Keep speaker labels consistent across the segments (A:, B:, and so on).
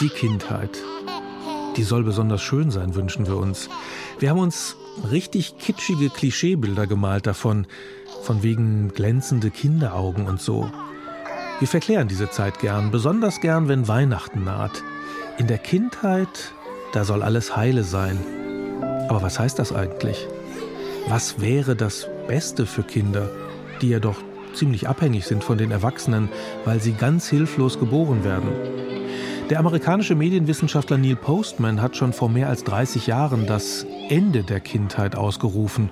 A: Die Kindheit. Die soll besonders schön sein, wünschen wir uns. Wir haben uns richtig kitschige Klischeebilder gemalt davon, von wegen glänzende Kinderaugen und so. Wir verklären diese Zeit gern, besonders gern, wenn Weihnachten naht. In der Kindheit, da soll alles heile sein. Aber was heißt das eigentlich? Was wäre das Beste für Kinder, die ja doch ziemlich abhängig sind von den Erwachsenen, weil sie ganz hilflos geboren werden? Der amerikanische Medienwissenschaftler Neil Postman hat schon vor mehr als 30 Jahren das Ende der Kindheit ausgerufen.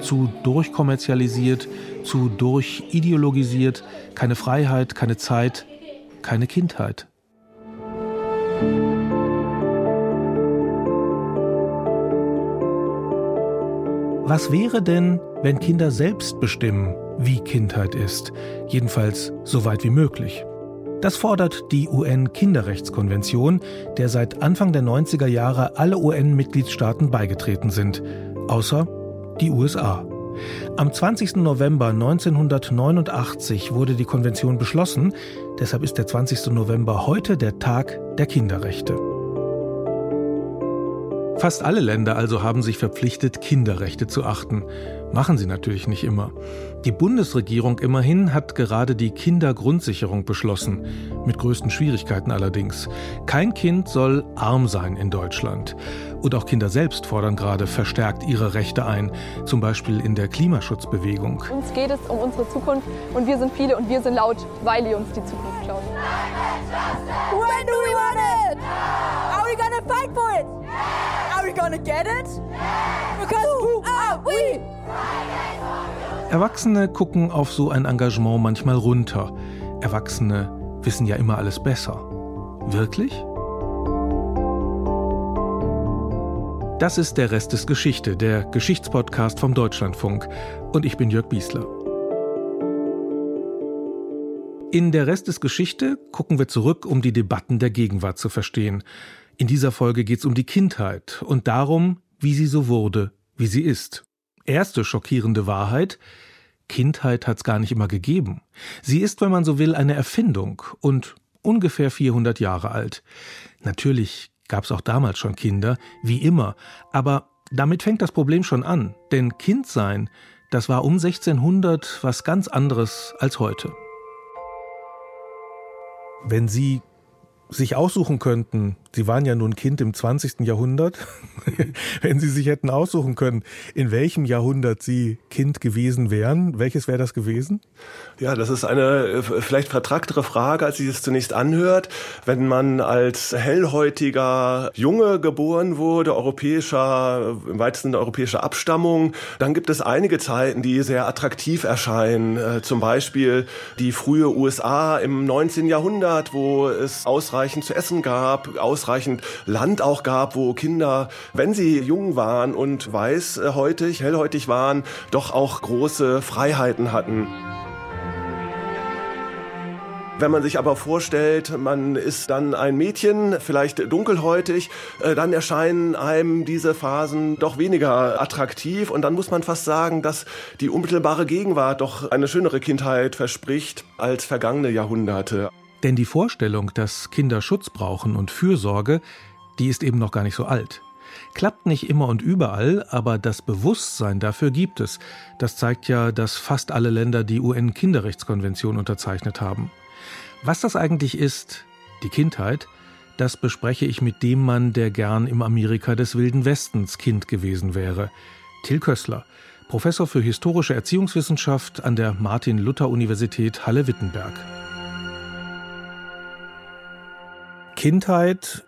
A: Zu durchkommerzialisiert, zu durchideologisiert, keine Freiheit, keine Zeit, keine Kindheit. Was wäre denn, wenn Kinder selbst bestimmen, wie Kindheit ist? Jedenfalls so weit wie möglich. Das fordert die UN-Kinderrechtskonvention, der seit Anfang der 90er Jahre alle UN-Mitgliedstaaten beigetreten sind, außer die USA. Am 20. November 1989 wurde die Konvention beschlossen, deshalb ist der 20. November heute der Tag der Kinderrechte. Fast alle Länder also haben sich verpflichtet, Kinderrechte zu achten. Machen sie natürlich nicht immer. Die Bundesregierung immerhin hat gerade die Kindergrundsicherung beschlossen, mit größten Schwierigkeiten allerdings. Kein Kind soll arm sein in Deutschland. Und auch Kinder selbst fordern gerade verstärkt ihre Rechte ein, zum Beispiel in der Klimaschutzbewegung.
B: Uns geht es um unsere Zukunft und wir sind viele und wir sind laut, weil ihr uns die Zukunft klaut.
C: When do we want it? We gonna fight for it? Are we gonna get it? Because who are we?
A: Erwachsene gucken auf so ein Engagement manchmal runter. Erwachsene wissen ja immer alles besser. Wirklich? Das ist der Rest des Geschichte, der Geschichtspodcast vom Deutschlandfunk. Und ich bin Jörg Biesler. In der Rest des Geschichte gucken wir zurück, um die Debatten der Gegenwart zu verstehen. In dieser Folge geht es um die Kindheit und darum, wie sie so wurde, wie sie ist. Erste schockierende Wahrheit, Kindheit hat es gar nicht immer gegeben. Sie ist, wenn man so will, eine Erfindung und ungefähr 400 Jahre alt. Natürlich gab es auch damals schon Kinder, wie immer, aber damit fängt das Problem schon an, denn Kindsein, das war um 1600 was ganz anderes als heute. Wenn Sie sich aussuchen könnten, Sie waren ja nun Kind im 20. Jahrhundert, wenn Sie sich hätten aussuchen können, in welchem Jahrhundert Sie Kind gewesen wären, welches wäre das gewesen?
D: Ja, das ist eine äh, vielleicht vertracktere Frage, als sie es zunächst anhört. Wenn man als hellhäutiger Junge geboren wurde, europäischer, im weitesten Sinne europäischer Abstammung, dann gibt es einige Zeiten, die sehr attraktiv erscheinen. Äh, zum Beispiel die frühe USA im 19. Jahrhundert, wo es ausreichend zu essen gab, ausreichend Land auch gab, wo Kinder, wenn sie jung waren und weißhäutig, hellhäutig waren, doch auch große Freiheiten hatten. Wenn man sich aber vorstellt, man ist dann ein Mädchen, vielleicht dunkelhäutig, äh, dann erscheinen einem diese Phasen doch weniger attraktiv und dann muss man fast sagen, dass die unmittelbare Gegenwart doch eine schönere Kindheit verspricht als vergangene Jahrhunderte.
A: Denn die Vorstellung, dass Kinder Schutz brauchen und Fürsorge, die ist eben noch gar nicht so alt. Klappt nicht immer und überall, aber das Bewusstsein dafür gibt es. Das zeigt ja, dass fast alle Länder die UN-Kinderrechtskonvention unterzeichnet haben. Was das eigentlich ist, die Kindheit, das bespreche ich mit dem Mann, der gern im Amerika des Wilden Westens Kind gewesen wäre. Till Kössler, Professor für historische Erziehungswissenschaft an der Martin-Luther-Universität Halle-Wittenberg. Kindheit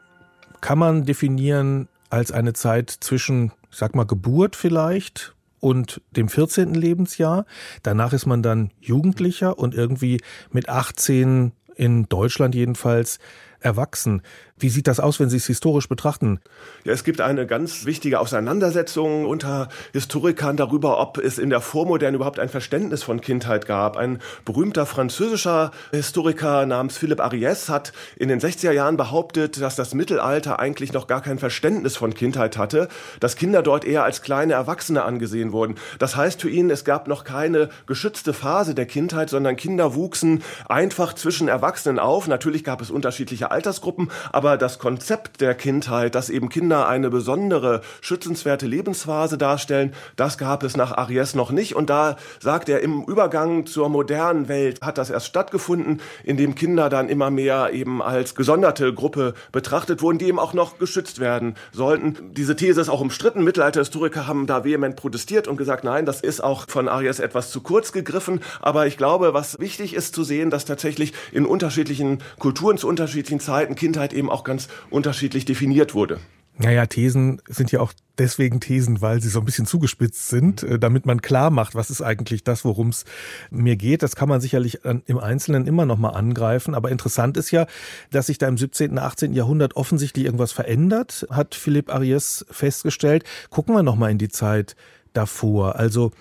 A: kann man definieren als eine Zeit zwischen, ich sag mal, Geburt vielleicht und dem 14. Lebensjahr. Danach ist man dann Jugendlicher und irgendwie mit 18 in Deutschland jedenfalls erwachsen. Wie sieht das aus, wenn Sie es historisch betrachten?
D: Ja, es gibt eine ganz wichtige Auseinandersetzung unter Historikern darüber, ob es in der Vormoderne überhaupt ein Verständnis von Kindheit gab. Ein berühmter französischer Historiker namens Philippe Ariès hat in den 60er Jahren behauptet, dass das Mittelalter eigentlich noch gar kein Verständnis von Kindheit hatte, dass Kinder dort eher als kleine Erwachsene angesehen wurden. Das heißt für ihn, es gab noch keine geschützte Phase der Kindheit, sondern Kinder wuchsen einfach zwischen Erwachsenen auf. Natürlich gab es unterschiedliche Altersgruppen, aber das Konzept der Kindheit, dass eben Kinder eine besondere, schützenswerte Lebensphase darstellen, das gab es nach Ariès noch nicht. Und da sagt er, im Übergang zur modernen Welt hat das erst stattgefunden, indem Kinder dann immer mehr eben als gesonderte Gruppe betrachtet wurden, die eben auch noch geschützt werden sollten. Diese These ist auch umstritten. Mittelalterhistoriker haben da vehement protestiert und gesagt, nein, das ist auch von Arias etwas zu kurz gegriffen. Aber ich glaube, was wichtig ist zu sehen, dass tatsächlich in unterschiedlichen Kulturen zu unterschiedlichen Zeiten Kindheit eben auch ganz unterschiedlich definiert wurde.
A: Naja, Thesen sind ja auch deswegen Thesen, weil sie so ein bisschen zugespitzt sind, äh, damit man klar macht, was ist eigentlich das, worum es mir geht. Das kann man sicherlich im Einzelnen immer noch mal angreifen. Aber interessant ist ja, dass sich da im 17., 18. Jahrhundert offensichtlich irgendwas verändert, hat Philipp Ariès festgestellt. Gucken wir noch mal in die Zeit davor. Also,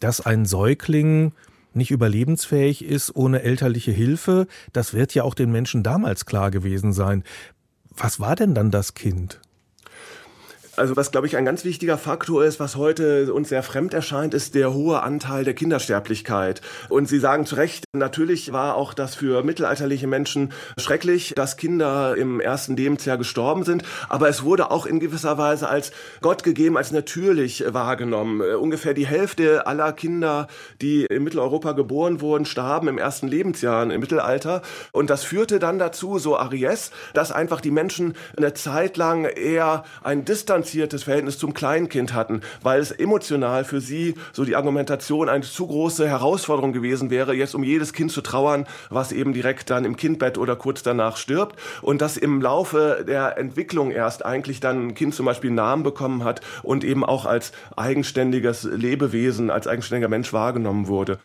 A: dass ein Säugling nicht überlebensfähig ist ohne elterliche Hilfe, das wird ja auch den Menschen damals klar gewesen sein. Was war denn dann das Kind?
D: Also was, glaube ich, ein ganz wichtiger Faktor ist, was heute uns sehr fremd erscheint, ist der hohe Anteil der Kindersterblichkeit. Und Sie sagen zu Recht, natürlich war auch das für mittelalterliche Menschen schrecklich, dass Kinder im ersten Lebensjahr gestorben sind. Aber es wurde auch in gewisser Weise als Gott gegeben, als natürlich wahrgenommen. Ungefähr die Hälfte aller Kinder, die in Mitteleuropa geboren wurden, starben im ersten Lebensjahr im Mittelalter. Und das führte dann dazu, so Aries, dass einfach die Menschen eine Zeit lang eher ein Distanz distanziertes Verhältnis zum Kleinkind hatten, weil es emotional für sie so die Argumentation eine zu große Herausforderung gewesen wäre, jetzt um jedes Kind zu trauern, was eben direkt dann im Kindbett oder kurz danach stirbt. Und dass im Laufe der Entwicklung erst eigentlich dann ein Kind zum Beispiel einen Namen bekommen hat und eben auch als eigenständiges Lebewesen, als eigenständiger Mensch wahrgenommen wurde.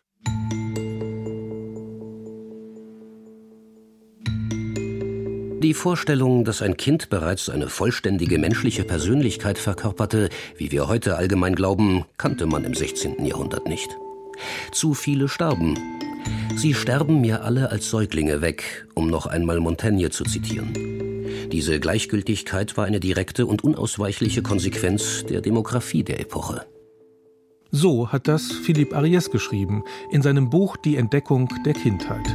E: Die Vorstellung, dass ein Kind bereits eine vollständige menschliche Persönlichkeit verkörperte, wie wir heute allgemein glauben, kannte man im 16. Jahrhundert nicht. Zu viele starben. Sie sterben mir alle als Säuglinge weg, um noch einmal Montaigne zu zitieren. Diese Gleichgültigkeit war eine direkte und unausweichliche Konsequenz der Demografie der Epoche.
A: So hat das Philipp Ariès geschrieben in seinem Buch Die Entdeckung der Kindheit.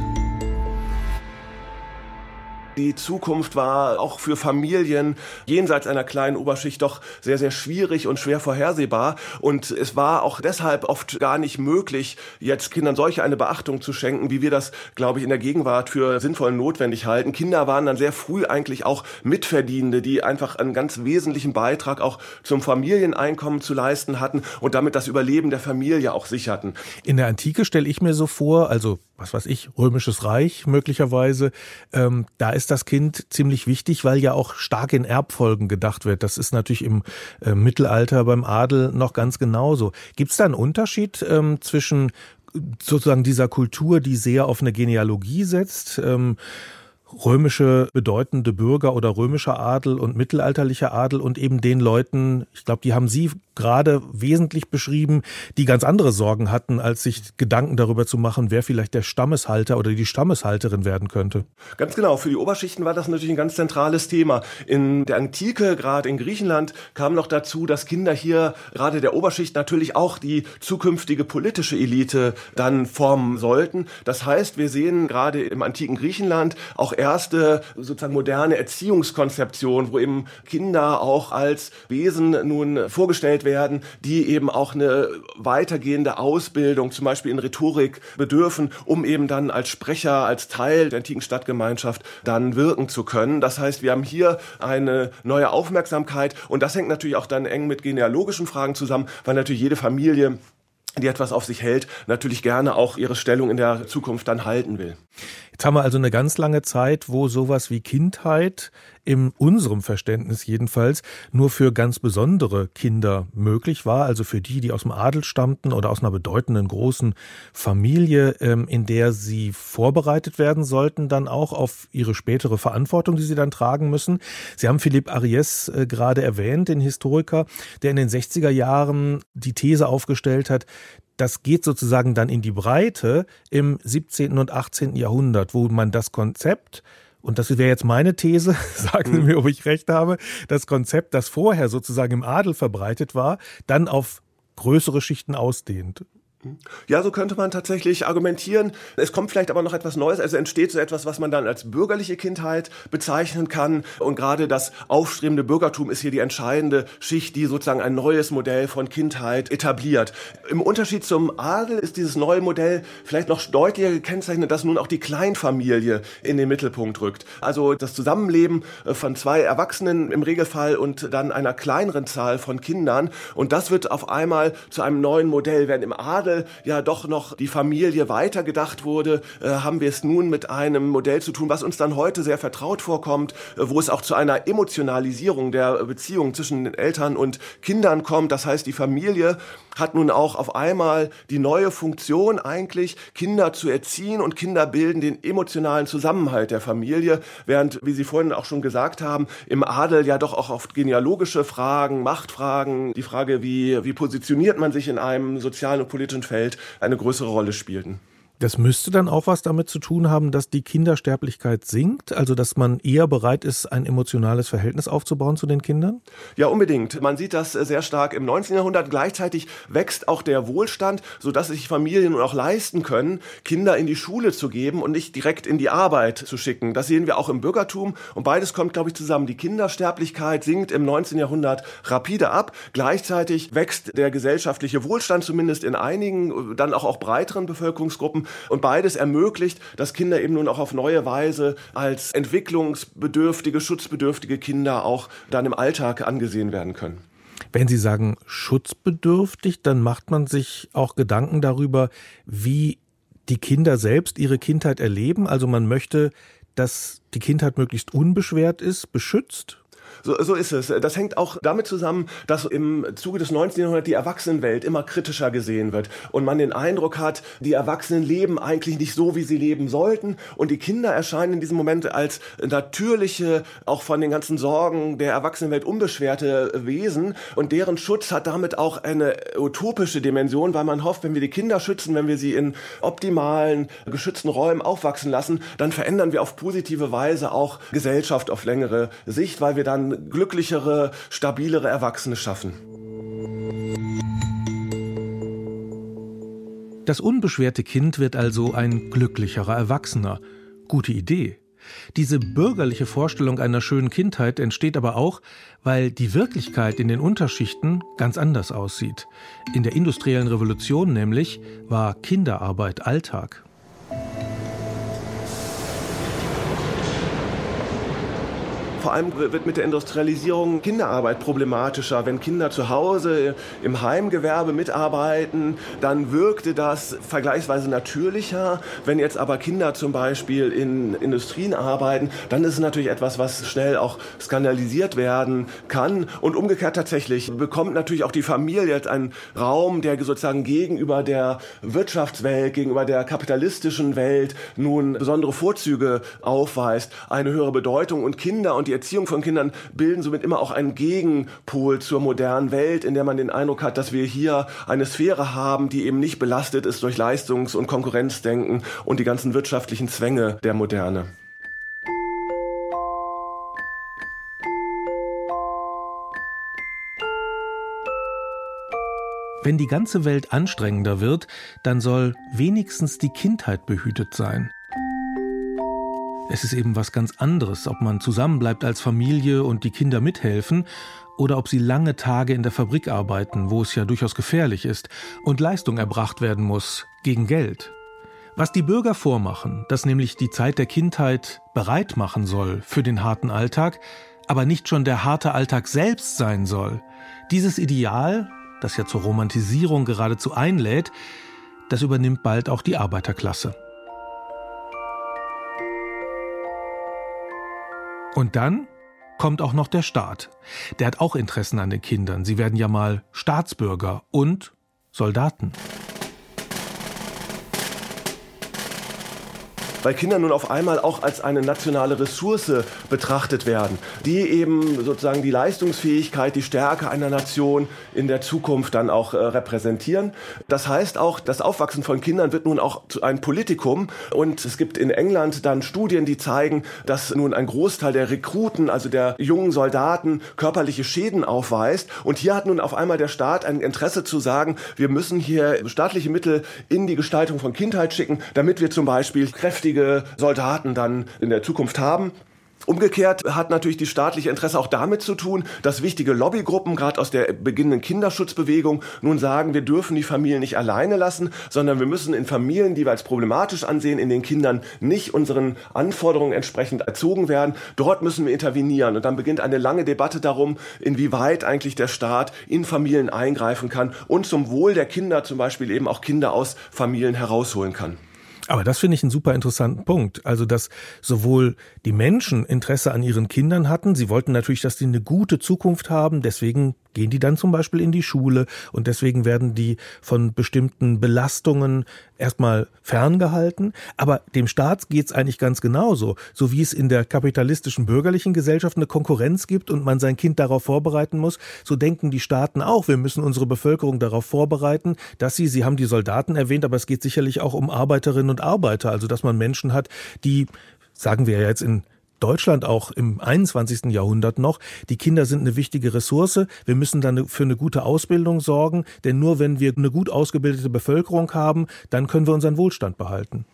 D: Die Zukunft war auch für Familien jenseits einer kleinen Oberschicht doch sehr, sehr schwierig und schwer vorhersehbar. Und es war auch deshalb oft gar nicht möglich, jetzt Kindern solche eine Beachtung zu schenken, wie wir das, glaube ich, in der Gegenwart für sinnvoll und notwendig halten. Kinder waren dann sehr früh eigentlich auch Mitverdienende, die einfach einen ganz wesentlichen Beitrag auch zum Familieneinkommen zu leisten hatten und damit das Überleben der Familie auch sicherten.
A: In der Antike stelle ich mir so vor, also was weiß ich, römisches Reich möglicherweise, ähm, da ist das Kind ziemlich wichtig, weil ja auch stark in Erbfolgen gedacht wird. Das ist natürlich im äh, Mittelalter beim Adel noch ganz genauso. Gibt es da einen Unterschied ähm, zwischen sozusagen dieser Kultur, die sehr auf eine Genealogie setzt? Ähm, römische bedeutende Bürger oder römischer Adel und mittelalterlicher Adel und eben den Leuten, ich glaube, die haben Sie gerade wesentlich beschrieben, die ganz andere Sorgen hatten, als sich Gedanken darüber zu machen, wer vielleicht der Stammeshalter oder die Stammeshalterin werden könnte.
D: Ganz genau. Für die Oberschichten war das natürlich ein ganz zentrales Thema. In der Antike, gerade in Griechenland, kam noch dazu, dass Kinder hier, gerade der Oberschicht, natürlich auch die zukünftige politische Elite dann formen sollten. Das heißt, wir sehen gerade im antiken Griechenland auch erste sozusagen moderne Erziehungskonzeption, wo eben Kinder auch als Wesen nun vorgestellt werden, die eben auch eine weitergehende Ausbildung, zum Beispiel in Rhetorik, bedürfen, um eben dann als Sprecher, als Teil der antiken Stadtgemeinschaft dann wirken zu können. Das heißt, wir haben hier eine neue Aufmerksamkeit und das hängt natürlich auch dann eng mit genealogischen Fragen zusammen, weil natürlich jede Familie die etwas auf sich hält, natürlich gerne auch ihre Stellung in der Zukunft dann halten will.
A: Jetzt haben wir also eine ganz lange Zeit, wo sowas wie Kindheit in unserem Verständnis jedenfalls nur für ganz besondere Kinder möglich war, also für die, die aus dem Adel stammten oder aus einer bedeutenden großen Familie, ähm, in der sie vorbereitet werden sollten, dann auch auf ihre spätere Verantwortung, die sie dann tragen müssen. Sie haben Philipp Ariès äh, gerade erwähnt, den Historiker, der in den 60er Jahren die These aufgestellt hat, das geht sozusagen dann in die Breite im 17. und 18. Jahrhundert, wo man das Konzept und das wäre jetzt meine These, sagen Sie mhm. mir, ob ich recht habe, das Konzept, das vorher sozusagen im Adel verbreitet war, dann auf größere Schichten ausdehnt.
D: Ja, so könnte man tatsächlich argumentieren. Es kommt vielleicht aber noch etwas Neues. Also entsteht so etwas, was man dann als bürgerliche Kindheit bezeichnen kann. Und gerade das aufstrebende Bürgertum ist hier die entscheidende Schicht, die sozusagen ein neues Modell von Kindheit etabliert. Im Unterschied zum Adel ist dieses neue Modell vielleicht noch deutlicher gekennzeichnet, dass nun auch die Kleinfamilie in den Mittelpunkt rückt. Also das Zusammenleben von zwei Erwachsenen im Regelfall und dann einer kleineren Zahl von Kindern. Und das wird auf einmal zu einem neuen Modell, während im Adel Jahre ja doch noch die Familie weitergedacht wurde, äh, haben wir es nun mit einem Modell zu tun, was uns dann heute sehr vertraut vorkommt, äh, wo es auch zu einer Emotionalisierung der Beziehung zwischen den Eltern und Kindern kommt. Das heißt, die Familie hat nun auch auf einmal die neue Funktion eigentlich, Kinder zu erziehen und Kinder bilden den emotionalen Zusammenhalt der Familie, während, wie Sie vorhin auch schon gesagt haben, im Adel ja doch auch oft genealogische Fragen, Machtfragen, die Frage, wie, wie positioniert man sich in einem sozialen und politischen Feld eine größere Rolle spielten.
A: Das müsste dann auch was damit zu tun haben, dass die Kindersterblichkeit sinkt, also dass man eher bereit ist, ein emotionales Verhältnis aufzubauen zu den Kindern?
D: Ja, unbedingt. Man sieht das sehr stark im 19. Jahrhundert. Gleichzeitig wächst auch der Wohlstand, sodass sich Familien auch leisten können, Kinder in die Schule zu geben und nicht direkt in die Arbeit zu schicken. Das sehen wir auch im Bürgertum und beides kommt, glaube ich, zusammen. Die Kindersterblichkeit sinkt im 19. Jahrhundert rapide ab. Gleichzeitig wächst der gesellschaftliche Wohlstand zumindest in einigen, dann auch, auch breiteren Bevölkerungsgruppen und beides ermöglicht, dass Kinder eben nun auch auf neue Weise als entwicklungsbedürftige, schutzbedürftige Kinder auch dann im Alltag angesehen werden können.
A: Wenn Sie sagen schutzbedürftig, dann macht man sich auch Gedanken darüber, wie die Kinder selbst ihre Kindheit erleben. Also man möchte, dass die Kindheit möglichst unbeschwert ist, beschützt
D: so, so ist es. Das hängt auch damit zusammen, dass im Zuge des 19. Jahrhunderts die Erwachsenenwelt immer kritischer gesehen wird und man den Eindruck hat, die Erwachsenen leben eigentlich nicht so, wie sie leben sollten und die Kinder erscheinen in diesem Moment als natürliche, auch von den ganzen Sorgen der Erwachsenenwelt unbeschwerte Wesen und deren Schutz hat damit auch eine utopische Dimension, weil man hofft, wenn wir die Kinder schützen, wenn wir sie in optimalen, geschützten Räumen aufwachsen lassen, dann verändern wir auf positive Weise auch Gesellschaft auf längere Sicht, weil wir dann glücklichere, stabilere Erwachsene schaffen.
A: Das unbeschwerte Kind wird also ein glücklicherer Erwachsener. Gute Idee. Diese bürgerliche Vorstellung einer schönen Kindheit entsteht aber auch, weil die Wirklichkeit in den Unterschichten ganz anders aussieht. In der industriellen Revolution nämlich war Kinderarbeit Alltag.
D: Vor allem wird mit der Industrialisierung Kinderarbeit problematischer. Wenn Kinder zu Hause im Heimgewerbe mitarbeiten, dann wirkte das vergleichsweise natürlicher. Wenn jetzt aber Kinder zum Beispiel in Industrien arbeiten, dann ist es natürlich etwas, was schnell auch skandalisiert werden kann. Und umgekehrt tatsächlich bekommt natürlich auch die Familie jetzt einen Raum, der sozusagen gegenüber der Wirtschaftswelt, gegenüber der kapitalistischen Welt nun besondere Vorzüge aufweist, eine höhere Bedeutung. Und Kinder und die die Erziehung von Kindern bilden somit immer auch einen Gegenpol zur modernen Welt, in der man den Eindruck hat, dass wir hier eine Sphäre haben, die eben nicht belastet ist durch Leistungs- und Konkurrenzdenken und die ganzen wirtschaftlichen Zwänge der Moderne.
A: Wenn die ganze Welt anstrengender wird, dann soll wenigstens die Kindheit behütet sein. Es ist eben was ganz anderes, ob man zusammenbleibt als Familie und die Kinder mithelfen oder ob sie lange Tage in der Fabrik arbeiten, wo es ja durchaus gefährlich ist und Leistung erbracht werden muss gegen Geld. Was die Bürger vormachen, dass nämlich die Zeit der Kindheit bereit machen soll für den harten Alltag, aber nicht schon der harte Alltag selbst sein soll, dieses Ideal, das ja zur Romantisierung geradezu einlädt, das übernimmt bald auch die Arbeiterklasse. Und dann kommt auch noch der Staat. Der hat auch Interessen an den Kindern. Sie werden ja mal Staatsbürger und Soldaten.
D: Weil Kinder nun auf einmal auch als eine nationale Ressource betrachtet werden, die eben sozusagen die Leistungsfähigkeit, die Stärke einer Nation in der Zukunft dann auch äh, repräsentieren. Das heißt auch, das Aufwachsen von Kindern wird nun auch einem Politikum und es gibt in England dann Studien, die zeigen, dass nun ein Großteil der Rekruten, also der jungen Soldaten, körperliche Schäden aufweist und hier hat nun auf einmal der Staat ein Interesse zu sagen, wir müssen hier staatliche Mittel in die Gestaltung von Kindheit schicken, damit wir zum Beispiel kräftige fähige Soldaten dann in der Zukunft haben. Umgekehrt hat natürlich die staatliche Interesse auch damit zu tun, dass wichtige Lobbygruppen, gerade aus der beginnenden Kinderschutzbewegung, nun sagen, wir dürfen die Familien nicht alleine lassen, sondern wir müssen in Familien, die wir als problematisch ansehen, in den Kindern nicht unseren Anforderungen entsprechend erzogen werden. Dort müssen wir intervenieren. Und dann beginnt eine lange Debatte darum, inwieweit eigentlich der Staat in Familien eingreifen kann und zum Wohl der Kinder zum Beispiel eben auch Kinder aus Familien herausholen kann.
A: Aber das finde ich einen super interessanten Punkt. Also, dass sowohl die Menschen Interesse an ihren Kindern hatten, sie wollten natürlich, dass die eine gute Zukunft haben, deswegen gehen die dann zum Beispiel in die Schule und deswegen werden die von bestimmten Belastungen erstmal ferngehalten. Aber dem Staat geht es eigentlich ganz genauso. So wie es in der kapitalistischen bürgerlichen Gesellschaft eine Konkurrenz gibt und man sein Kind darauf vorbereiten muss, so denken die Staaten auch. Wir müssen unsere Bevölkerung darauf vorbereiten, dass sie, sie haben die Soldaten erwähnt, aber es geht sicherlich auch um Arbeiterinnen und Arbeiter. Also, dass man Menschen hat, die sagen wir ja jetzt in Deutschland auch im 21. Jahrhundert noch. Die Kinder sind eine wichtige Ressource. Wir müssen dann für eine gute Ausbildung sorgen, denn nur wenn wir eine gut ausgebildete Bevölkerung haben, dann können wir unseren Wohlstand behalten.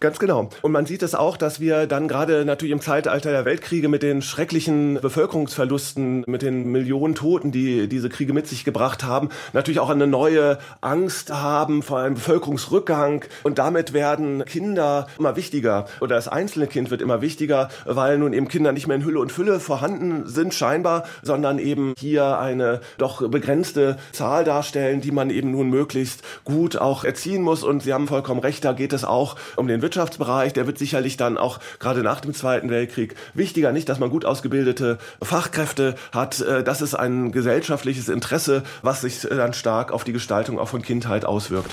D: Ganz genau. Und man sieht es auch, dass wir dann gerade natürlich im Zeitalter der Weltkriege mit den schrecklichen Bevölkerungsverlusten, mit den Millionen Toten, die diese Kriege mit sich gebracht haben, natürlich auch eine neue Angst haben vor einem Bevölkerungsrückgang. Und damit werden Kinder immer wichtiger oder das einzelne Kind wird immer wichtiger, weil nun eben Kinder nicht mehr in Hülle und Fülle vorhanden sind scheinbar, sondern eben hier eine doch begrenzte Zahl darstellen, die man eben nun möglichst gut auch erziehen muss. Und Sie haben vollkommen recht, da geht es auch um den Wirtschaftsbereich, der wird sicherlich dann auch gerade nach dem Zweiten Weltkrieg wichtiger. Nicht, dass man gut ausgebildete Fachkräfte hat. Äh, das ist ein gesellschaftliches Interesse, was sich dann stark auf die Gestaltung auch von Kindheit auswirkt.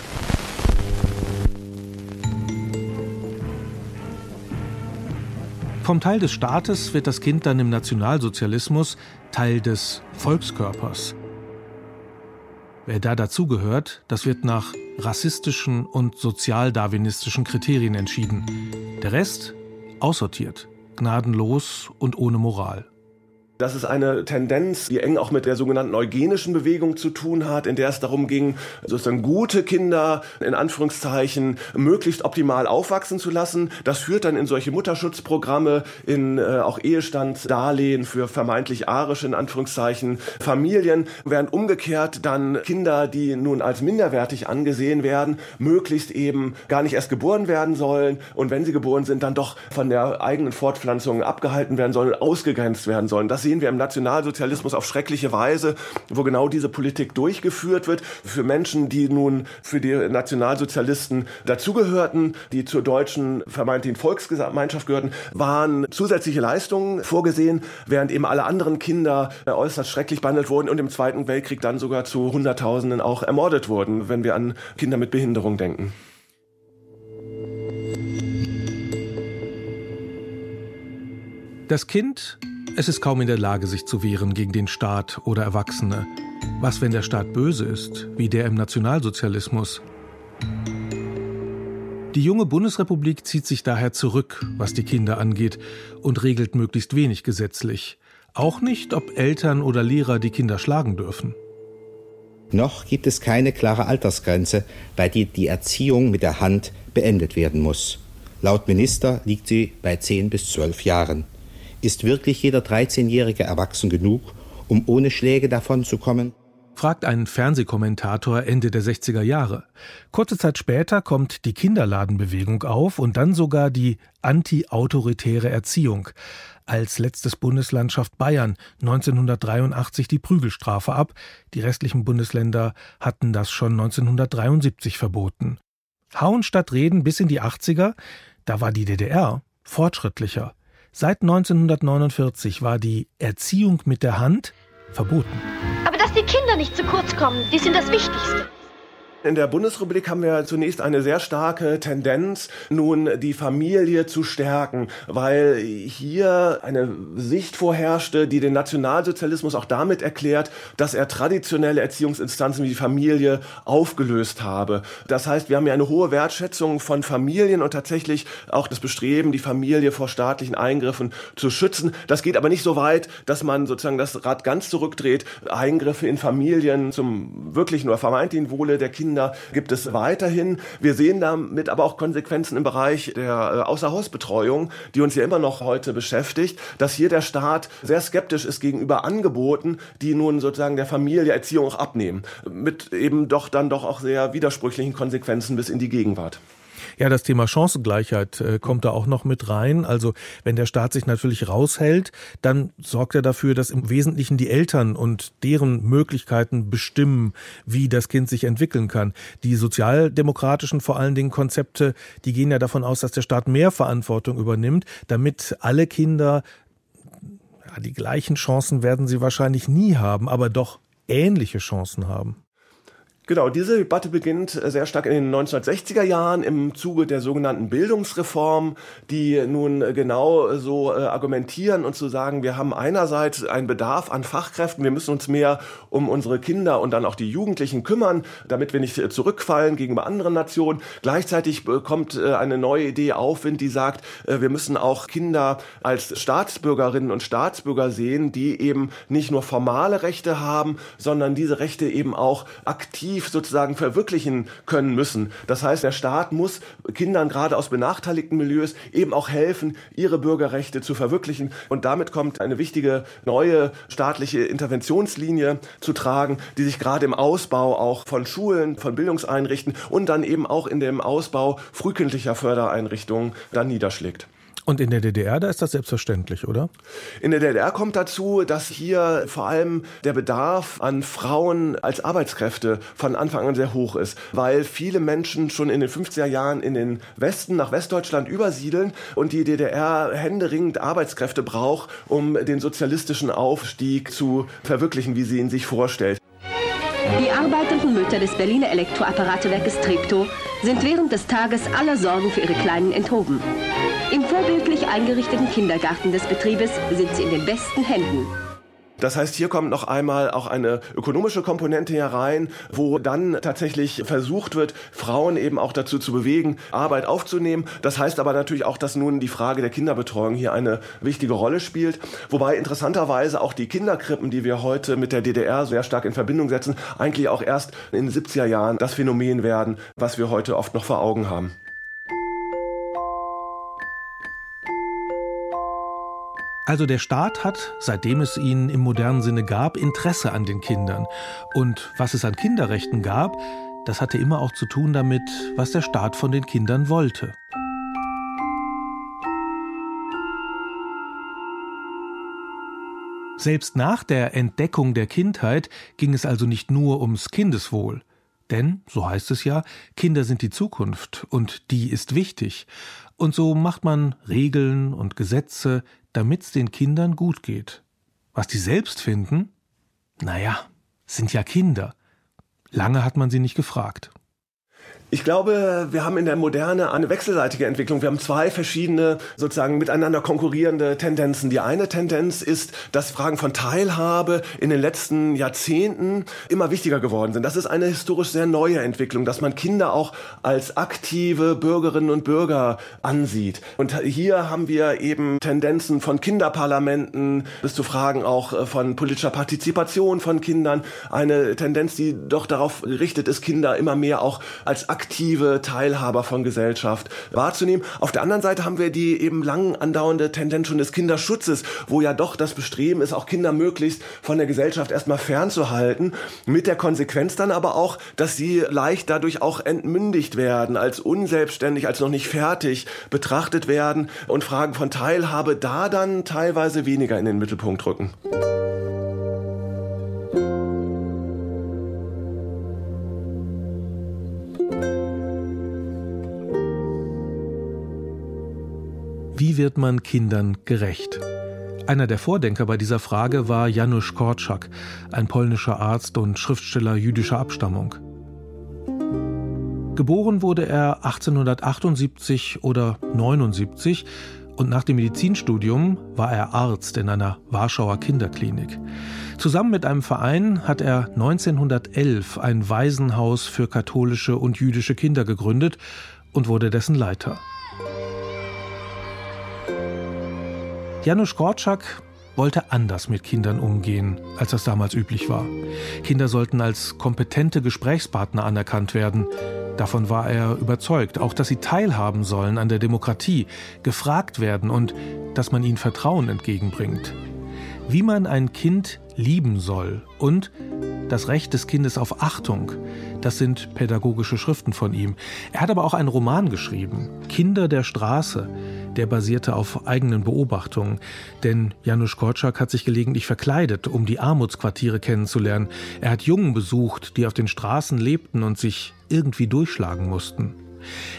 A: Vom Teil des Staates wird das Kind dann im Nationalsozialismus Teil des Volkskörpers. Wer da dazugehört, das wird nach rassistischen und sozialdarwinistischen Kriterien entschieden. Der Rest aussortiert, gnadenlos und ohne Moral.
D: Das ist eine Tendenz, die eng auch mit der sogenannten eugenischen Bewegung zu tun hat, in der es darum ging, sozusagen gute Kinder in Anführungszeichen möglichst optimal aufwachsen zu lassen. Das führt dann in solche Mutterschutzprogramme, in äh, auch Ehestandsdarlehen für vermeintlich arische in Anführungszeichen Familien, während umgekehrt dann Kinder, die nun als minderwertig angesehen werden, möglichst eben gar nicht erst geboren werden sollen und wenn sie geboren sind, dann doch von der eigenen Fortpflanzung abgehalten werden sollen, ausgegrenzt werden sollen. Das sehen wir im Nationalsozialismus auf schreckliche Weise, wo genau diese Politik durchgeführt wird. Für Menschen, die nun für die Nationalsozialisten dazugehörten, die zur deutschen vermeintlichen Volksgemeinschaft gehörten, waren zusätzliche Leistungen vorgesehen, während eben alle anderen Kinder äußerst schrecklich behandelt wurden und im Zweiten Weltkrieg dann sogar zu Hunderttausenden auch ermordet wurden, wenn wir an Kinder mit Behinderung denken.
A: Das Kind es ist kaum in der Lage, sich zu wehren gegen den Staat oder Erwachsene. Was, wenn der Staat böse ist, wie der im Nationalsozialismus? Die junge Bundesrepublik zieht sich daher zurück, was die Kinder angeht, und regelt möglichst wenig gesetzlich. Auch nicht, ob Eltern oder Lehrer die Kinder schlagen dürfen.
F: Noch gibt es keine klare Altersgrenze, bei der die Erziehung mit der Hand beendet werden muss. Laut Minister liegt sie bei 10 bis 12 Jahren. Ist wirklich jeder 13-Jährige erwachsen genug, um ohne Schläge davonzukommen?
A: fragt ein Fernsehkommentator Ende der 60er Jahre. Kurze Zeit später kommt die Kinderladenbewegung auf und dann sogar die anti-autoritäre Erziehung. Als letztes Bundesland schafft Bayern 1983 die Prügelstrafe ab. Die restlichen Bundesländer hatten das schon 1973 verboten. Hauen statt Reden bis in die 80er, da war die DDR fortschrittlicher. Seit 1949 war die Erziehung mit der Hand verboten.
G: Aber dass die Kinder nicht zu kurz kommen, die sind das Wichtigste.
D: In der Bundesrepublik haben wir zunächst eine sehr starke Tendenz, nun die Familie zu stärken, weil hier eine Sicht vorherrschte, die den Nationalsozialismus auch damit erklärt, dass er traditionelle Erziehungsinstanzen wie die Familie aufgelöst habe. Das heißt, wir haben ja eine hohe Wertschätzung von Familien und tatsächlich auch das Bestreben, die Familie vor staatlichen Eingriffen zu schützen. Das geht aber nicht so weit, dass man sozusagen das Rad ganz zurückdreht. Eingriffe in Familien zum wirklichen oder vermeintlichen Wohle der Kinder Kinder gibt es weiterhin. Wir sehen damit aber auch Konsequenzen im Bereich der äh, Außerhausbetreuung, die uns ja immer noch heute beschäftigt, dass hier der Staat sehr skeptisch ist gegenüber Angeboten, die nun sozusagen der Familie Erziehung auch abnehmen, mit eben doch dann doch auch sehr widersprüchlichen Konsequenzen bis in die Gegenwart.
A: Ja, das Thema Chancengleichheit äh, kommt da auch noch mit rein. Also wenn der Staat sich natürlich raushält, dann sorgt er dafür, dass im Wesentlichen die Eltern und deren Möglichkeiten bestimmen, wie das Kind sich entwickeln kann. Die sozialdemokratischen vor allen Dingen Konzepte, die gehen ja davon aus, dass der Staat mehr Verantwortung übernimmt, damit alle Kinder ja, die gleichen Chancen werden sie wahrscheinlich nie haben, aber doch ähnliche Chancen haben.
D: Genau, diese Debatte beginnt äh, sehr stark in den 1960er Jahren im Zuge der sogenannten Bildungsreform, die nun äh, genau so äh, argumentieren und zu sagen, wir haben einerseits einen Bedarf an Fachkräften, wir müssen uns mehr um unsere Kinder und dann auch die Jugendlichen kümmern, damit wir nicht zurückfallen gegenüber anderen Nationen. Gleichzeitig kommt eine neue Idee Aufwind, die sagt, wir müssen auch Kinder als Staatsbürgerinnen und Staatsbürger sehen, die eben nicht nur formale Rechte haben, sondern diese Rechte eben auch aktiv aktiv sozusagen verwirklichen können müssen. Das heißt, der Staat muss Kindern gerade aus benachteiligten Milieus eben auch helfen, ihre Bürgerrechte zu verwirklichen. Und damit kommt eine wichtige neue staatliche Interventionslinie zu tragen, die sich gerade im Ausbau auch von Schulen, von Bildungseinrichtungen und dann eben auch in dem Ausbau frühkindlicher Fördereinrichtungen dann niederschlägt.
A: Und in der DDR, da ist das selbstverständlich, oder?
D: In der DDR kommt dazu, dass hier vor allem der Bedarf an Frauen als Arbeitskräfte von Anfang an sehr hoch ist, weil viele Menschen schon in den 50er Jahren in den Westen nach Westdeutschland übersiedeln und die DDR händeringend Arbeitskräfte braucht, um den sozialistischen Aufstieg zu verwirklichen, wie sie ihn sich vorstellt.
H: Die arbeitenden Mütter des Berliner Elektroapparatewerkes Treptow sind während des Tages aller Sorgen für ihre Kleinen enthoben. Im vorbildlich eingerichteten Kindergarten des Betriebes sind sie in den besten Händen.
D: Das heißt, hier kommt noch einmal auch eine ökonomische Komponente herein, wo dann tatsächlich versucht wird, Frauen eben auch dazu zu bewegen, Arbeit aufzunehmen. Das heißt aber natürlich auch, dass nun die Frage der Kinderbetreuung hier eine wichtige Rolle spielt. Wobei interessanterweise auch die Kinderkrippen, die wir heute mit der DDR sehr stark in Verbindung setzen, eigentlich auch erst in den 70er Jahren das Phänomen werden, was wir heute oft noch vor Augen haben.
A: Also der Staat hat, seitdem es ihn im modernen Sinne gab, Interesse an den Kindern. Und was es an Kinderrechten gab, das hatte immer auch zu tun damit, was der Staat von den Kindern wollte. Selbst nach der Entdeckung der Kindheit ging es also nicht nur ums Kindeswohl. Denn, so heißt es ja, Kinder sind die Zukunft und die ist wichtig. Und so macht man Regeln und Gesetze, damit's den Kindern gut geht. Was die selbst finden? Naja, sind ja Kinder. Lange hat man sie nicht gefragt.
D: Ich glaube, wir haben in der Moderne eine wechselseitige Entwicklung. Wir haben zwei verschiedene, sozusagen miteinander konkurrierende Tendenzen. Die eine Tendenz ist, dass Fragen von Teilhabe in den letzten Jahrzehnten immer wichtiger geworden sind. Das ist eine historisch sehr neue Entwicklung, dass man Kinder auch als aktive Bürgerinnen und Bürger ansieht. Und hier haben wir eben Tendenzen von Kinderparlamenten bis zu Fragen auch äh, von politischer Partizipation von Kindern. Eine Tendenz, die doch darauf gerichtet ist, Kinder immer mehr auch als aktive Teilhaber von Gesellschaft wahrzunehmen. Auf der anderen Seite haben wir die eben lang andauernde Tendenz schon des Kinderschutzes, wo ja doch das Bestreben ist, auch Kinder möglichst von der Gesellschaft erstmal fernzuhalten, mit der Konsequenz dann aber auch, dass sie leicht dadurch auch entmündigt werden, als unselbstständig, als noch nicht fertig betrachtet werden und Fragen von Teilhabe da dann teilweise weniger in den Mittelpunkt rücken.
A: Wie wird man Kindern gerecht? Einer der Vordenker bei dieser Frage war Janusz Korczak, ein polnischer Arzt und Schriftsteller jüdischer Abstammung. Geboren wurde er 1878 oder 79 und nach dem Medizinstudium war er Arzt in einer Warschauer Kinderklinik. Zusammen mit einem Verein hat er 1911 ein Waisenhaus für katholische und jüdische Kinder gegründet und wurde dessen Leiter. Janusz Korczak wollte anders mit Kindern umgehen, als das damals üblich war. Kinder sollten als kompetente Gesprächspartner anerkannt werden. Davon war er überzeugt, auch dass sie teilhaben sollen an der Demokratie, gefragt werden und dass man ihnen Vertrauen entgegenbringt. Wie man ein Kind lieben soll und das Recht des Kindes auf Achtung, das sind pädagogische Schriften von ihm. Er hat aber auch einen Roman geschrieben, Kinder der Straße, der basierte auf eigenen Beobachtungen. Denn Janusz Korczak hat sich gelegentlich verkleidet, um die Armutsquartiere kennenzulernen. Er hat Jungen besucht, die auf den Straßen lebten und sich irgendwie durchschlagen mussten.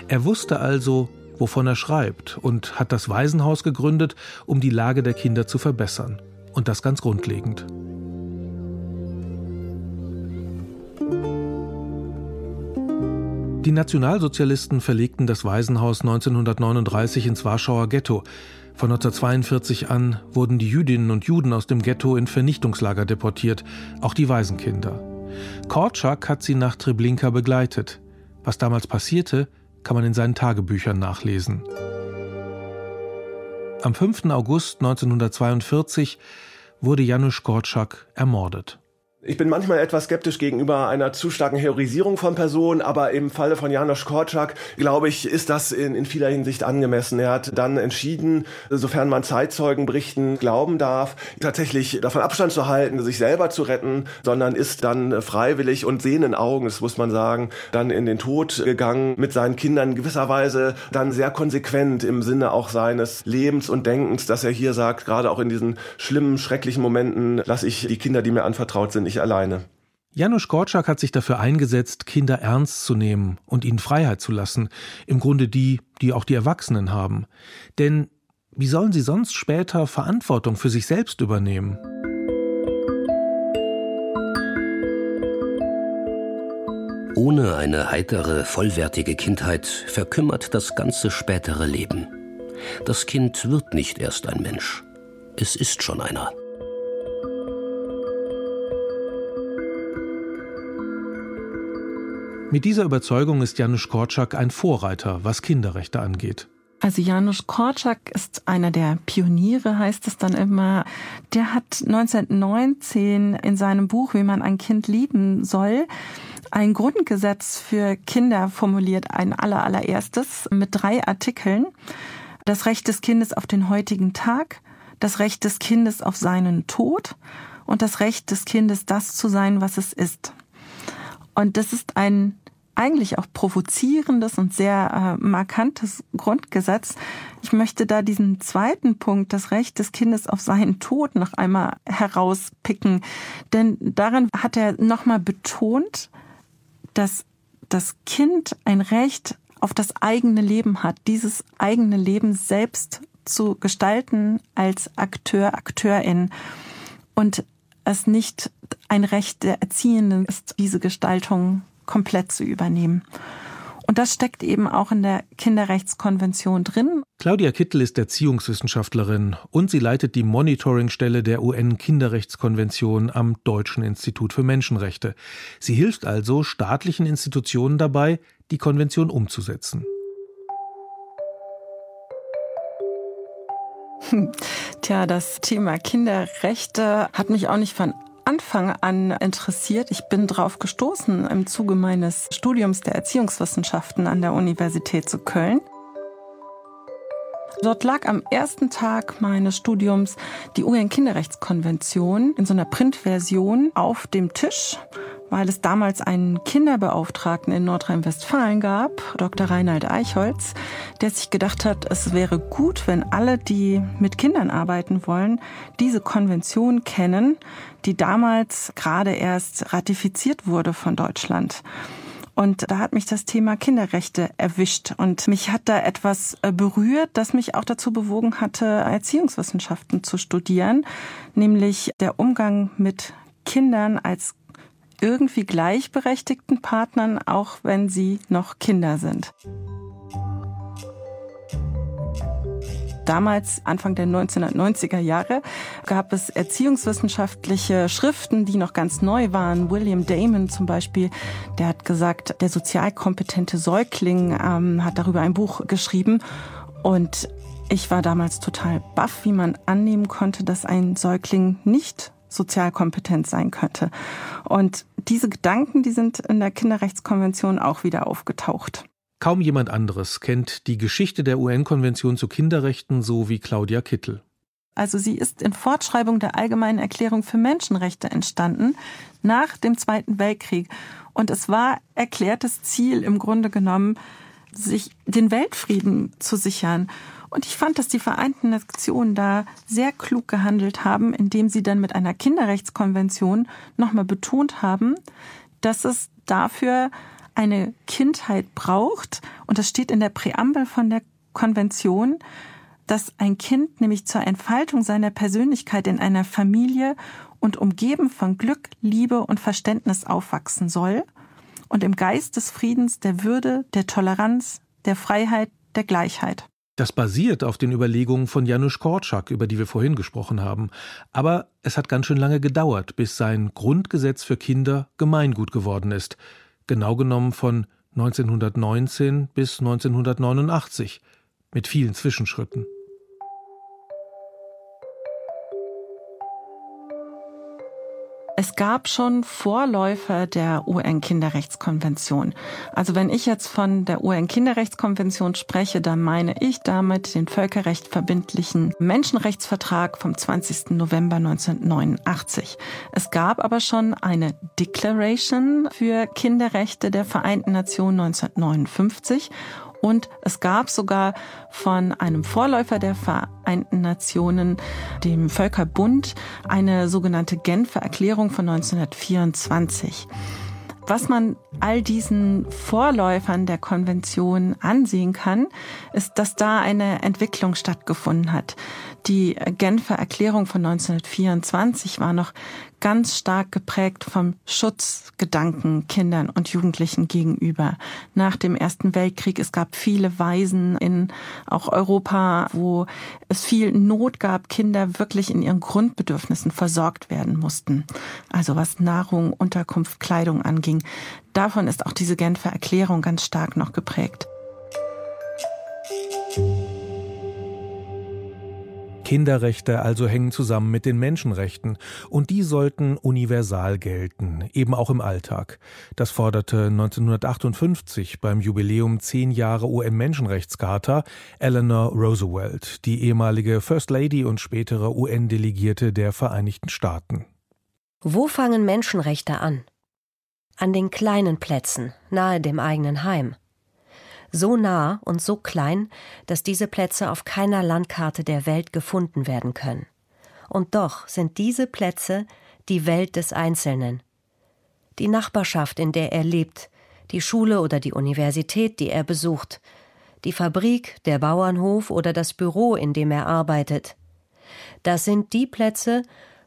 A: Er wusste also, wovon er schreibt und hat das Waisenhaus gegründet, um die Lage der Kinder zu verbessern. Und das ganz grundlegend. Die Nationalsozialisten verlegten das Waisenhaus 1939 ins Warschauer Ghetto. Von 1942 an wurden die Jüdinnen und Juden aus dem Ghetto in Vernichtungslager deportiert, auch die Waisenkinder. Korczak hat sie nach Treblinka begleitet. Was damals passierte, kann man in seinen Tagebüchern nachlesen. Am 5. August 1942 wurde Janusz Korczak ermordet.
D: Ich bin manchmal etwas skeptisch gegenüber einer zu starken Heroisierung von Personen, aber im Falle von Janusz Korczak, glaube ich, ist das in, in vieler Hinsicht angemessen. Er hat dann entschieden, sofern man Zeitzeugenberichten glauben darf, tatsächlich davon Abstand zu halten, sich selber zu retten, sondern ist dann freiwillig und sehenden Augen, das muss man sagen, dann in den Tod gegangen mit seinen Kindern gewisserweise dann sehr konsequent im Sinne auch seines Lebens und Denkens, dass er hier sagt, gerade auch in diesen schlimmen, schrecklichen Momenten lasse ich die Kinder, die mir anvertraut sind, nicht alleine.
A: Janusz Korczak hat sich dafür eingesetzt, Kinder ernst zu nehmen und ihnen Freiheit zu lassen, im Grunde die, die auch die Erwachsenen haben. Denn wie sollen sie sonst später Verantwortung für sich selbst übernehmen?
E: Ohne eine heitere, vollwertige Kindheit verkümmert das ganze spätere Leben. Das Kind wird nicht erst ein Mensch, es ist schon einer.
A: Mit dieser Überzeugung ist Janusz Korczak ein Vorreiter, was Kinderrechte angeht.
I: Also Janusz Korczak ist einer der Pioniere, heißt es dann immer. Der hat 1919 in seinem Buch, wie man ein Kind lieben soll, ein Grundgesetz für Kinder formuliert, ein allerallererstes mit drei Artikeln. Das Recht des Kindes auf den heutigen Tag, das Recht des Kindes auf seinen Tod und das Recht des Kindes, das zu sein, was es ist. Und das ist ein eigentlich auch provozierendes und sehr äh, markantes Grundgesetz. Ich möchte da diesen zweiten Punkt, das Recht des Kindes auf seinen Tod, noch einmal herauspicken. Denn darin hat er nochmal betont, dass das Kind ein Recht auf das eigene Leben hat, dieses eigene Leben selbst zu gestalten als Akteur, Akteurin. Und es nicht ein Recht der Erziehenden ist, diese Gestaltung komplett zu übernehmen. Und das steckt eben auch in der Kinderrechtskonvention drin.
A: Claudia Kittel ist Erziehungswissenschaftlerin und sie leitet die Monitoringstelle der UN-Kinderrechtskonvention am Deutschen Institut für Menschenrechte. Sie hilft also staatlichen Institutionen dabei, die Konvention umzusetzen.
I: Tja, das Thema Kinderrechte hat mich auch nicht von Anfang an interessiert. Ich bin drauf gestoßen im Zuge meines Studiums der Erziehungswissenschaften an der Universität zu Köln. Dort lag am ersten Tag meines Studiums die UN-Kinderrechtskonvention in so einer Printversion auf dem Tisch weil es damals einen Kinderbeauftragten in Nordrhein-Westfalen gab, Dr. Reinhard Eichholz, der sich gedacht hat, es wäre gut, wenn alle, die mit Kindern arbeiten wollen, diese Konvention kennen, die damals gerade erst ratifiziert wurde von Deutschland. Und da hat mich das Thema Kinderrechte erwischt. Und mich hat da etwas äh, berührt, das mich auch dazu bewogen hatte, Erziehungswissenschaften zu studieren, nämlich der Umgang mit Kindern als irgendwie gleichberechtigten Partnern, auch wenn sie noch Kinder sind. Damals, Anfang der 1990er Jahre, gab es erziehungswissenschaftliche Schriften, die noch ganz neu waren. William Damon zum Beispiel, der hat gesagt, der sozialkompetente Säugling ähm, hat darüber ein Buch geschrieben. Und ich war damals total baff, wie man annehmen konnte, dass ein Säugling nicht sozialkompetent sein könnte. Und diese Gedanken, die sind in der Kinderrechtskonvention auch wieder aufgetaucht.
A: Kaum jemand anderes kennt die Geschichte der UN-Konvention zu Kinderrechten so wie Claudia Kittel.
I: Also sie ist in Fortschreibung der Allgemeinen Erklärung für Menschenrechte entstanden nach dem Zweiten Weltkrieg. Und es war erklärtes Ziel im Grunde genommen, sich den Weltfrieden zu sichern. Und ich fand, dass die Vereinten Nationen da sehr klug gehandelt haben, indem sie dann mit einer Kinderrechtskonvention nochmal betont haben, dass es dafür eine Kindheit braucht, und das steht in der Präambel von der Konvention, dass ein Kind nämlich zur Entfaltung seiner Persönlichkeit in einer Familie und umgeben von Glück, Liebe und Verständnis aufwachsen soll und im Geist des Friedens, der Würde, der Toleranz, der Freiheit, der Gleichheit.
A: Das basiert auf den Überlegungen von Janusz Korczak, über die wir vorhin gesprochen haben. Aber es hat ganz schön lange gedauert, bis sein Grundgesetz für Kinder Gemeingut geworden ist genau genommen von 1919 bis 1989 mit vielen Zwischenschritten.
I: Es gab schon Vorläufer der UN-Kinderrechtskonvention. Also wenn ich jetzt von der UN-Kinderrechtskonvention spreche, dann meine ich damit den völkerrecht verbindlichen Menschenrechtsvertrag vom 20. November 1989. Es gab aber schon eine Declaration für Kinderrechte der Vereinten Nationen 1959 und es gab sogar von einem Vorläufer der Vereinten Nationen, dem Völkerbund, eine sogenannte Genfer Erklärung von 1924. Was man all diesen Vorläufern der Konvention ansehen kann, ist, dass da eine Entwicklung stattgefunden hat. Die Genfer Erklärung von 1924 war noch ganz stark geprägt vom Schutzgedanken Kindern und Jugendlichen gegenüber. Nach dem Ersten Weltkrieg, es gab viele Waisen in auch Europa, wo es viel Not gab, Kinder wirklich in ihren Grundbedürfnissen versorgt werden mussten. Also was Nahrung, Unterkunft, Kleidung anging. Davon ist auch diese Genfer Erklärung ganz stark noch geprägt.
A: Kinderrechte also hängen zusammen mit den Menschenrechten und die sollten universal gelten, eben auch im Alltag. Das forderte 1958 beim Jubiläum zehn Jahre UN-Menschenrechtscharta Eleanor Roosevelt, die ehemalige First Lady und spätere UN-Delegierte der Vereinigten Staaten.
J: Wo fangen Menschenrechte an? An den kleinen Plätzen, nahe dem eigenen Heim so nah und so klein, dass diese Plätze auf keiner Landkarte der Welt gefunden werden können. Und doch sind diese Plätze die Welt des Einzelnen. Die Nachbarschaft, in der er lebt, die Schule oder die Universität, die er besucht, die Fabrik, der Bauernhof oder das Büro, in dem er arbeitet. Das sind die Plätze,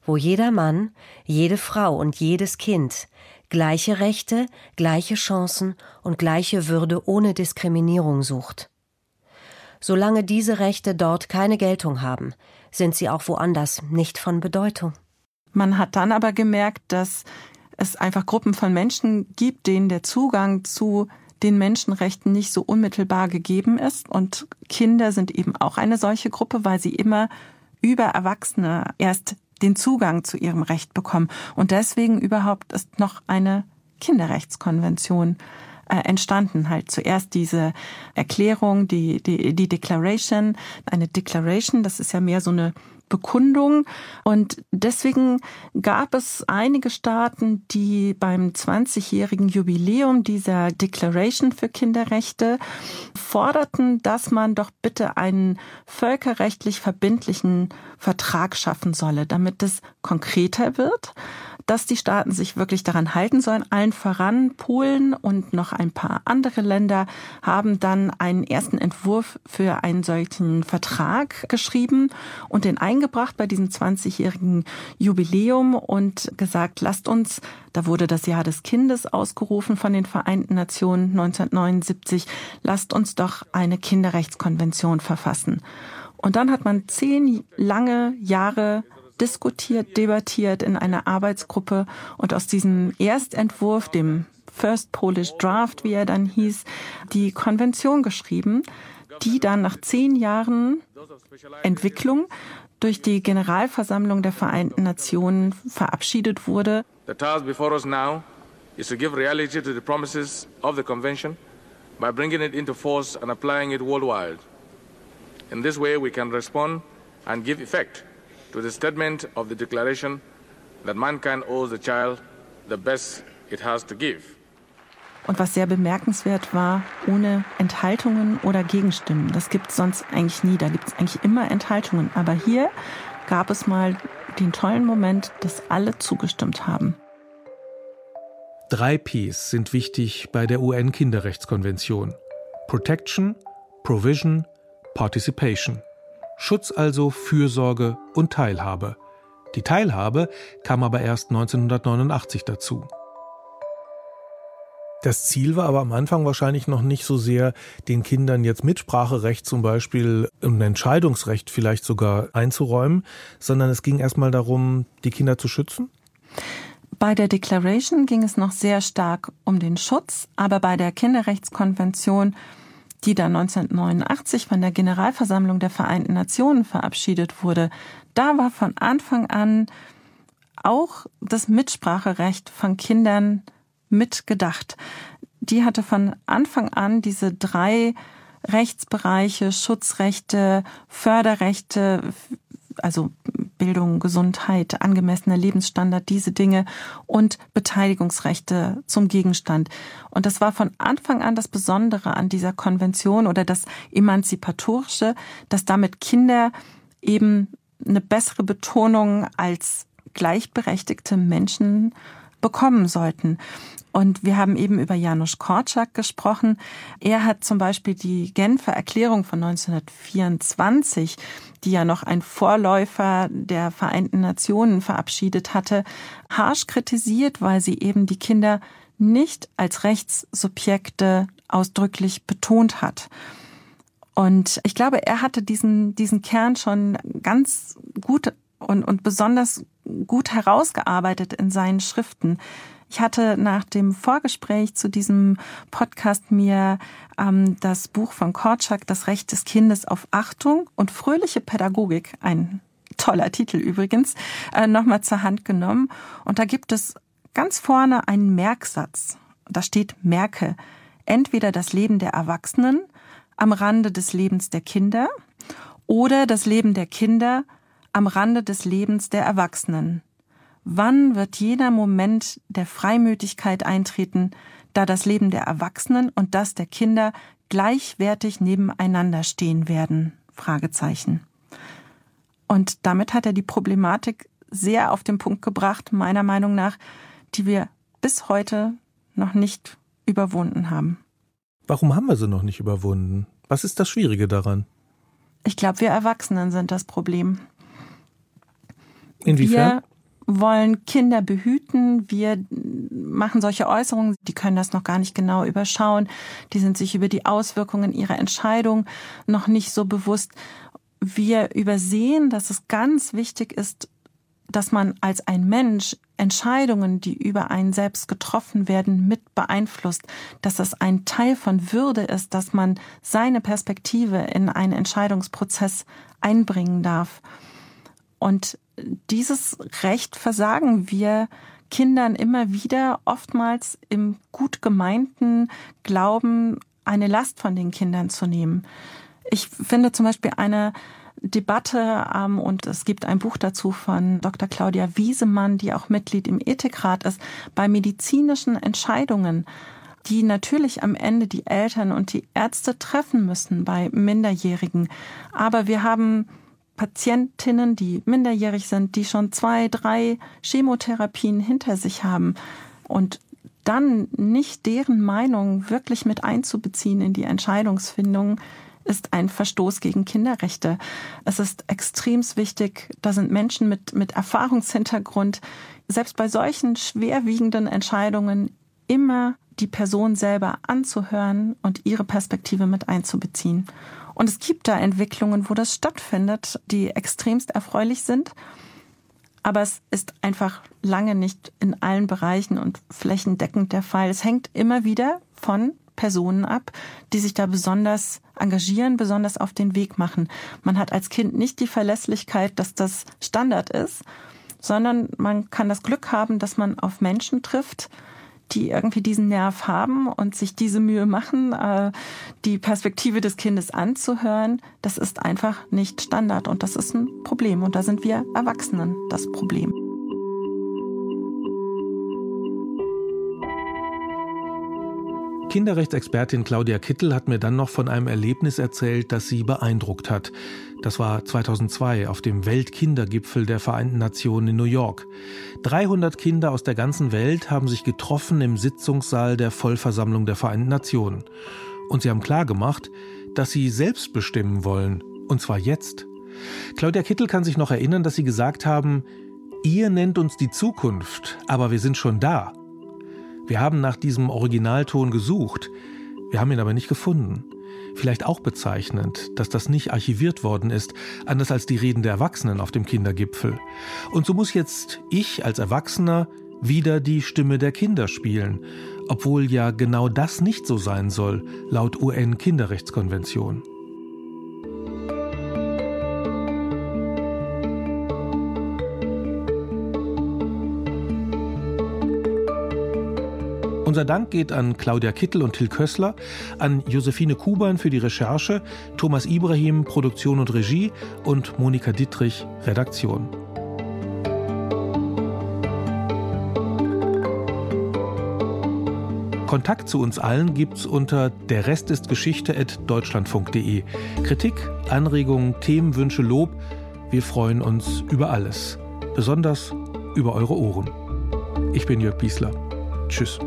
J: wo jeder Mann, jede Frau und jedes Kind gleiche Rechte, gleiche Chancen und gleiche Würde ohne Diskriminierung sucht. Solange diese Rechte dort keine Geltung haben, sind sie auch woanders nicht von Bedeutung.
I: Man hat dann aber gemerkt, dass es einfach Gruppen von Menschen gibt, denen der Zugang zu den Menschenrechten nicht so unmittelbar gegeben ist. Und Kinder sind eben auch eine solche Gruppe, weil sie immer über Erwachsene erst den Zugang zu ihrem Recht bekommen. Und deswegen überhaupt ist noch eine Kinderrechtskonvention äh, entstanden. Halt zuerst diese Erklärung, die, die, die Declaration. Eine Declaration, das ist ja mehr so eine Bekundung. Und deswegen gab es einige Staaten, die beim 20-jährigen Jubiläum dieser Declaration für Kinderrechte forderten, dass man doch bitte einen völkerrechtlich verbindlichen Vertrag schaffen solle, damit es konkreter wird, dass die Staaten sich wirklich daran halten sollen. Allen voran Polen und noch ein paar andere Länder haben dann einen ersten Entwurf für einen solchen Vertrag geschrieben und den eingebracht bei diesem 20-jährigen Jubiläum und gesagt, lasst uns, da wurde das Jahr des Kindes ausgerufen von den Vereinten Nationen 1979, lasst uns doch eine Kinderrechtskonvention verfassen. Und dann hat man zehn lange Jahre diskutiert, debattiert in einer Arbeitsgruppe und aus diesem Erstentwurf, dem First Polish Draft, wie er dann hieß, die Konvention geschrieben, die dann nach zehn Jahren Entwicklung durch die Generalversammlung der Vereinten Nationen verabschiedet wurde. The task before us now is to give reality to the promises of the convention by bringing it into force and applying it worldwide. In this way we can respond and give effect to the statement of the declaration that mankind owes the child the best it has to give. Und was sehr bemerkenswert war, ohne Enthaltungen oder Gegenstimmen. Das gibt es sonst eigentlich nie. Da gibt es eigentlich immer Enthaltungen. Aber hier gab es mal den tollen Moment, dass alle zugestimmt haben.
A: Drei Ps sind wichtig bei der UN-Kinderrechtskonvention. Protection, Provision, Participation. Schutz also, Fürsorge und Teilhabe. Die Teilhabe kam aber erst 1989 dazu. Das Ziel war aber am Anfang wahrscheinlich noch nicht so sehr, den Kindern jetzt Mitspracherecht zum Beispiel und Entscheidungsrecht vielleicht sogar einzuräumen, sondern es ging erstmal darum, die Kinder zu schützen?
I: Bei der Declaration ging es noch sehr stark um den Schutz, aber bei der Kinderrechtskonvention die dann 1989 von der Generalversammlung der Vereinten Nationen verabschiedet wurde, da war von Anfang an auch das Mitspracherecht von Kindern mitgedacht. Die hatte von Anfang an diese drei Rechtsbereiche, Schutzrechte, Förderrechte, also Bildung, Gesundheit, angemessener Lebensstandard, diese Dinge und Beteiligungsrechte zum Gegenstand. Und das war von Anfang an das Besondere an dieser Konvention oder das Emanzipatorische, dass damit Kinder eben eine bessere Betonung als gleichberechtigte Menschen bekommen sollten. Und wir haben eben über Janusz Korczak gesprochen. Er hat zum Beispiel die Genfer Erklärung von 1924, die ja noch ein Vorläufer der Vereinten Nationen verabschiedet hatte, harsch kritisiert, weil sie eben die Kinder nicht als Rechtssubjekte ausdrücklich betont hat. Und ich glaube, er hatte diesen, diesen Kern schon ganz gut und, und besonders gut herausgearbeitet in seinen Schriften. Ich hatte nach dem Vorgespräch zu diesem Podcast mir ähm, das Buch von Korczak, Das Recht des Kindes auf Achtung und fröhliche Pädagogik, ein toller Titel übrigens, äh, nochmal zur Hand genommen. Und da gibt es ganz vorne einen Merksatz. Da steht Merke. Entweder das Leben der Erwachsenen am Rande des Lebens der Kinder oder das Leben der Kinder am Rande des Lebens der Erwachsenen. Wann wird jener Moment der Freimütigkeit eintreten, da das Leben der Erwachsenen und das der Kinder gleichwertig nebeneinander stehen werden? Fragezeichen. Und damit hat er die Problematik sehr auf den Punkt gebracht, meiner Meinung nach, die wir bis heute noch nicht überwunden haben.
A: Warum haben wir sie noch nicht überwunden? Was ist das Schwierige daran?
I: Ich glaube, wir Erwachsenen sind das Problem.
A: Inwiefern?
I: Wir wollen Kinder behüten. Wir machen solche Äußerungen, die können das noch gar nicht genau überschauen. Die sind sich über die Auswirkungen ihrer Entscheidung noch nicht so bewusst. Wir übersehen, dass es ganz wichtig ist, dass man als ein Mensch Entscheidungen, die über einen selbst getroffen werden, mit beeinflusst, dass es ein Teil von Würde ist, dass man seine Perspektive in einen Entscheidungsprozess einbringen darf. Und dieses Recht versagen wir Kindern immer wieder, oftmals im gut gemeinten Glauben, eine Last von den Kindern zu nehmen. Ich finde zum Beispiel eine Debatte ähm, und es gibt ein Buch dazu von Dr. Claudia Wiesemann, die auch Mitglied im Ethikrat ist, bei medizinischen Entscheidungen, die natürlich am Ende die Eltern und die Ärzte treffen müssen bei Minderjährigen. Aber wir haben Patientinnen, die minderjährig sind, die schon zwei, drei Chemotherapien hinter sich haben und dann nicht deren Meinung wirklich mit einzubeziehen in die Entscheidungsfindung, ist ein Verstoß gegen Kinderrechte. Es ist extrem wichtig, da sind Menschen mit, mit Erfahrungshintergrund, selbst bei solchen schwerwiegenden Entscheidungen immer die Person selber anzuhören und ihre Perspektive mit einzubeziehen. Und es gibt da Entwicklungen, wo das stattfindet, die extremst erfreulich sind. Aber es ist einfach lange nicht in allen Bereichen und flächendeckend der Fall. Es hängt immer wieder von Personen ab, die sich da besonders engagieren, besonders auf den Weg machen. Man hat als Kind nicht die Verlässlichkeit, dass das Standard ist, sondern man kann das Glück haben, dass man auf Menschen trifft, die irgendwie diesen Nerv haben und sich diese Mühe machen, äh, die Perspektive des Kindes anzuhören, das ist einfach nicht Standard und das ist ein Problem. Und da sind wir Erwachsenen das Problem.
A: Kinderrechtsexpertin Claudia Kittel hat mir dann noch von einem Erlebnis erzählt, das sie beeindruckt hat. Das war 2002 auf dem Weltkindergipfel der Vereinten Nationen in New York. 300 Kinder aus der ganzen Welt haben sich getroffen im Sitzungssaal der Vollversammlung der Vereinten Nationen. Und sie haben klargemacht, dass sie selbst bestimmen wollen. Und zwar jetzt. Claudia Kittel kann sich noch erinnern, dass sie gesagt haben, ihr nennt uns die Zukunft, aber wir sind schon da. Wir haben nach diesem Originalton gesucht, wir haben ihn aber nicht gefunden. Vielleicht auch bezeichnend, dass das nicht archiviert worden ist, anders als die Reden der Erwachsenen auf dem Kindergipfel. Und so muss jetzt ich als Erwachsener wieder die Stimme der Kinder spielen, obwohl ja genau das nicht so sein soll, laut UN-Kinderrechtskonvention. Unser Dank geht an Claudia Kittel und Till Kössler, an Josephine Kuban für die Recherche, Thomas Ibrahim Produktion und Regie und Monika Dittrich Redaktion. Kontakt zu uns allen gibt's unter der Rest ist Geschichte at deutschlandfunk.de. Kritik, Anregungen, Themenwünsche, Lob, wir freuen uns über alles. Besonders über eure Ohren. Ich bin Jörg Biesler. Tschüss.